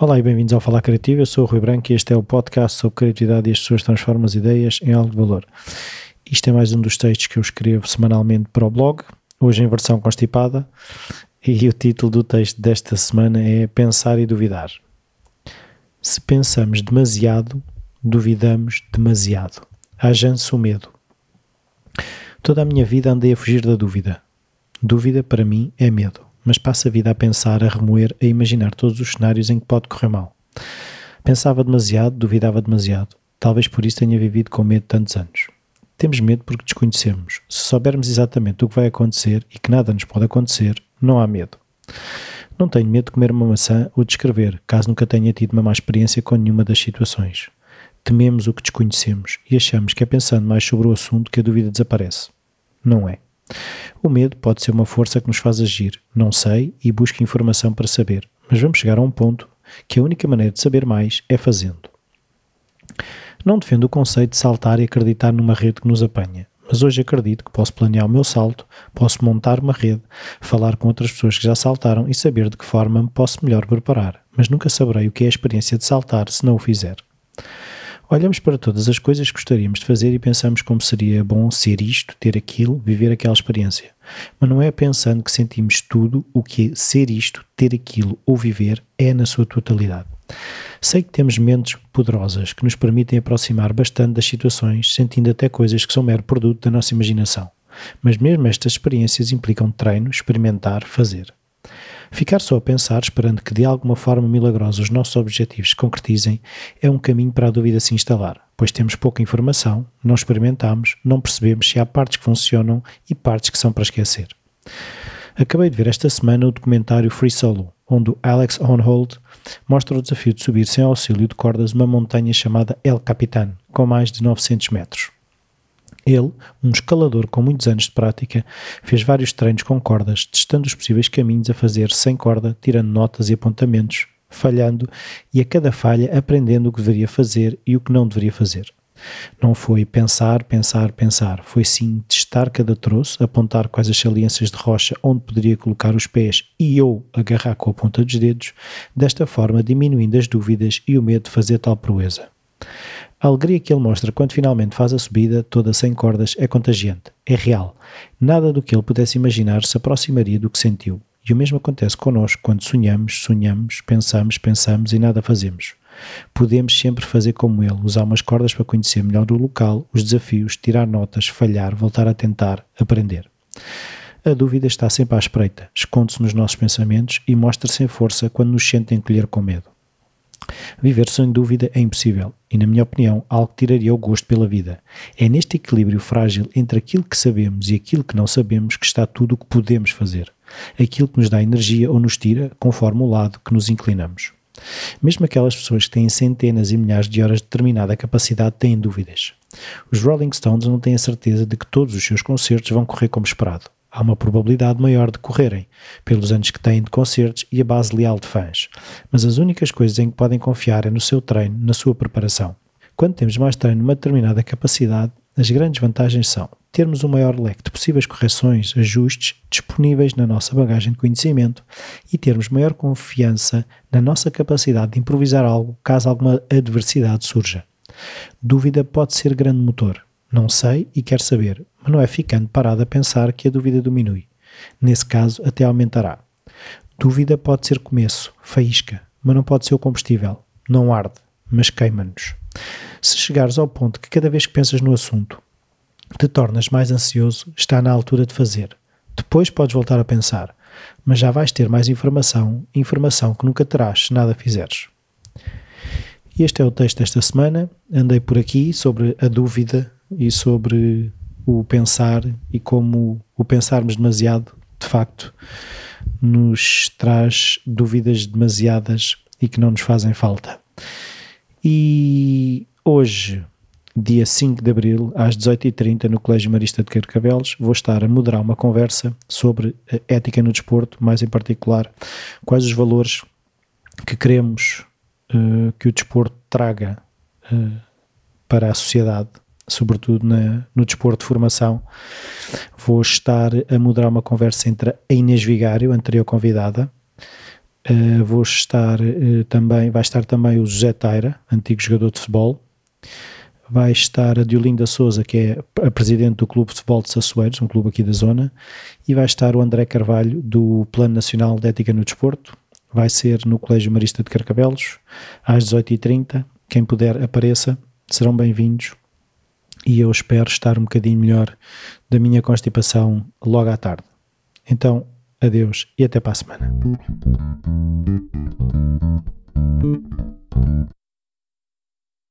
Olá e bem-vindos ao Falar Criativo. Eu sou o Rui Branco e este é o podcast sobre criatividade e as pessoas transformam as ideias em algo de valor. Isto é mais um dos textos que eu escrevo semanalmente para o blog, hoje em versão constipada, e o título do texto desta semana é Pensar e Duvidar. Se pensamos demasiado, duvidamos demasiado. Haja-se o medo. Toda a minha vida andei a fugir da dúvida. Dúvida, para mim, é medo mas passa a vida a pensar, a remoer, a imaginar todos os cenários em que pode correr mal. Pensava demasiado, duvidava demasiado. Talvez por isso tenha vivido com medo tantos anos. Temos medo porque desconhecemos. Se soubermos exatamente o que vai acontecer e que nada nos pode acontecer, não há medo. Não tenho medo de comer uma maçã ou de escrever, caso nunca tenha tido uma má experiência com nenhuma das situações. Tememos o que desconhecemos e achamos que é pensando mais sobre o assunto que a dúvida desaparece. Não é. O medo pode ser uma força que nos faz agir. Não sei e busco informação para saber, mas vamos chegar a um ponto que a única maneira de saber mais é fazendo. Não defendo o conceito de saltar e acreditar numa rede que nos apanha, mas hoje acredito que posso planear o meu salto, posso montar uma rede, falar com outras pessoas que já saltaram e saber de que forma me posso melhor preparar, mas nunca saberei o que é a experiência de saltar se não o fizer. Olhamos para todas as coisas que gostaríamos de fazer e pensamos como seria bom ser isto, ter aquilo, viver aquela experiência. Mas não é pensando que sentimos tudo o que ser isto, ter aquilo ou viver é na sua totalidade. Sei que temos mentes poderosas que nos permitem aproximar bastante das situações, sentindo até coisas que são mero produto da nossa imaginação. Mas mesmo estas experiências implicam treino, experimentar, fazer. Ficar só a pensar, esperando que de alguma forma milagrosa os nossos objetivos se concretizem, é um caminho para a dúvida se instalar, pois temos pouca informação, não experimentamos, não percebemos se há partes que funcionam e partes que são para esquecer. Acabei de ver esta semana o documentário Free Solo, onde o Alex Honnold mostra o desafio de subir sem auxílio de cordas uma montanha chamada El Capitan, com mais de 900 metros. Ele, um escalador com muitos anos de prática, fez vários treinos com cordas, testando os possíveis caminhos a fazer sem corda, tirando notas e apontamentos, falhando e a cada falha aprendendo o que deveria fazer e o que não deveria fazer. Não foi pensar, pensar, pensar, foi sim testar cada troço, apontar quais as saliências de rocha onde poderia colocar os pés e ou agarrar com a ponta dos dedos, desta forma diminuindo as dúvidas e o medo de fazer tal proeza. A alegria que ele mostra quando finalmente faz a subida, toda sem cordas, é contagiante, é real. Nada do que ele pudesse imaginar se aproximaria do que sentiu. E o mesmo acontece connosco quando sonhamos, sonhamos, pensamos, pensamos e nada fazemos. Podemos sempre fazer como ele, usar umas cordas para conhecer melhor o local, os desafios, tirar notas, falhar, voltar a tentar, aprender. A dúvida está sempre à espreita, esconde-se nos nossos pensamentos e mostra-se em força quando nos sentem colher com medo. Viver sem dúvida é impossível e, na minha opinião, algo que tiraria o gosto pela vida. É neste equilíbrio frágil entre aquilo que sabemos e aquilo que não sabemos que está tudo o que podemos fazer. Aquilo que nos dá energia ou nos tira, conforme o lado que nos inclinamos. Mesmo aquelas pessoas que têm centenas e milhares de horas de determinada capacidade têm dúvidas. Os Rolling Stones não têm a certeza de que todos os seus concertos vão correr como esperado há uma probabilidade maior de correrem, pelos anos que têm de concertos e a base leal de fãs. Mas as únicas coisas em que podem confiar é no seu treino, na sua preparação. Quando temos mais treino numa determinada capacidade, as grandes vantagens são termos um maior leque de possíveis correções, ajustes disponíveis na nossa bagagem de conhecimento e termos maior confiança na nossa capacidade de improvisar algo caso alguma adversidade surja. Dúvida pode ser grande motor, não sei e quero saber, mas não é ficando parado a pensar que a dúvida diminui. Nesse caso, até aumentará. Dúvida pode ser começo, faísca, mas não pode ser o combustível. Não arde, mas queima-nos. Se chegares ao ponto que cada vez que pensas no assunto te tornas mais ansioso, está na altura de fazer. Depois podes voltar a pensar, mas já vais ter mais informação, informação que nunca terás se nada fizeres. Este é o texto desta semana. Andei por aqui sobre a dúvida e sobre o pensar e como o pensarmos demasiado, de facto, nos traz dúvidas demasiadas e que não nos fazem falta. E hoje, dia 5 de abril, às 18h30, no Colégio Marista de Carcavelos, vou estar a moderar uma conversa sobre ética no desporto, mais em particular, quais os valores que queremos uh, que o desporto traga uh, para a sociedade sobretudo na, no desporto de formação. Vou estar a moderar uma conversa entre a Inês Vigário, anterior convidada, Uh, vou estar uh, também, vai estar também o José Taira, antigo jogador de futebol. Vai estar a Diolinda Souza, que é a presidente do Clube de Futebol de Sassueiros, um clube aqui da zona. E vai estar o André Carvalho, do Plano Nacional de Ética no Desporto. Vai ser no Colégio Marista de Carcabelos, às 18h30. Quem puder, apareça, serão bem-vindos. E eu espero estar um bocadinho melhor da minha constipação logo à tarde. Então, Adeus e até para a semana.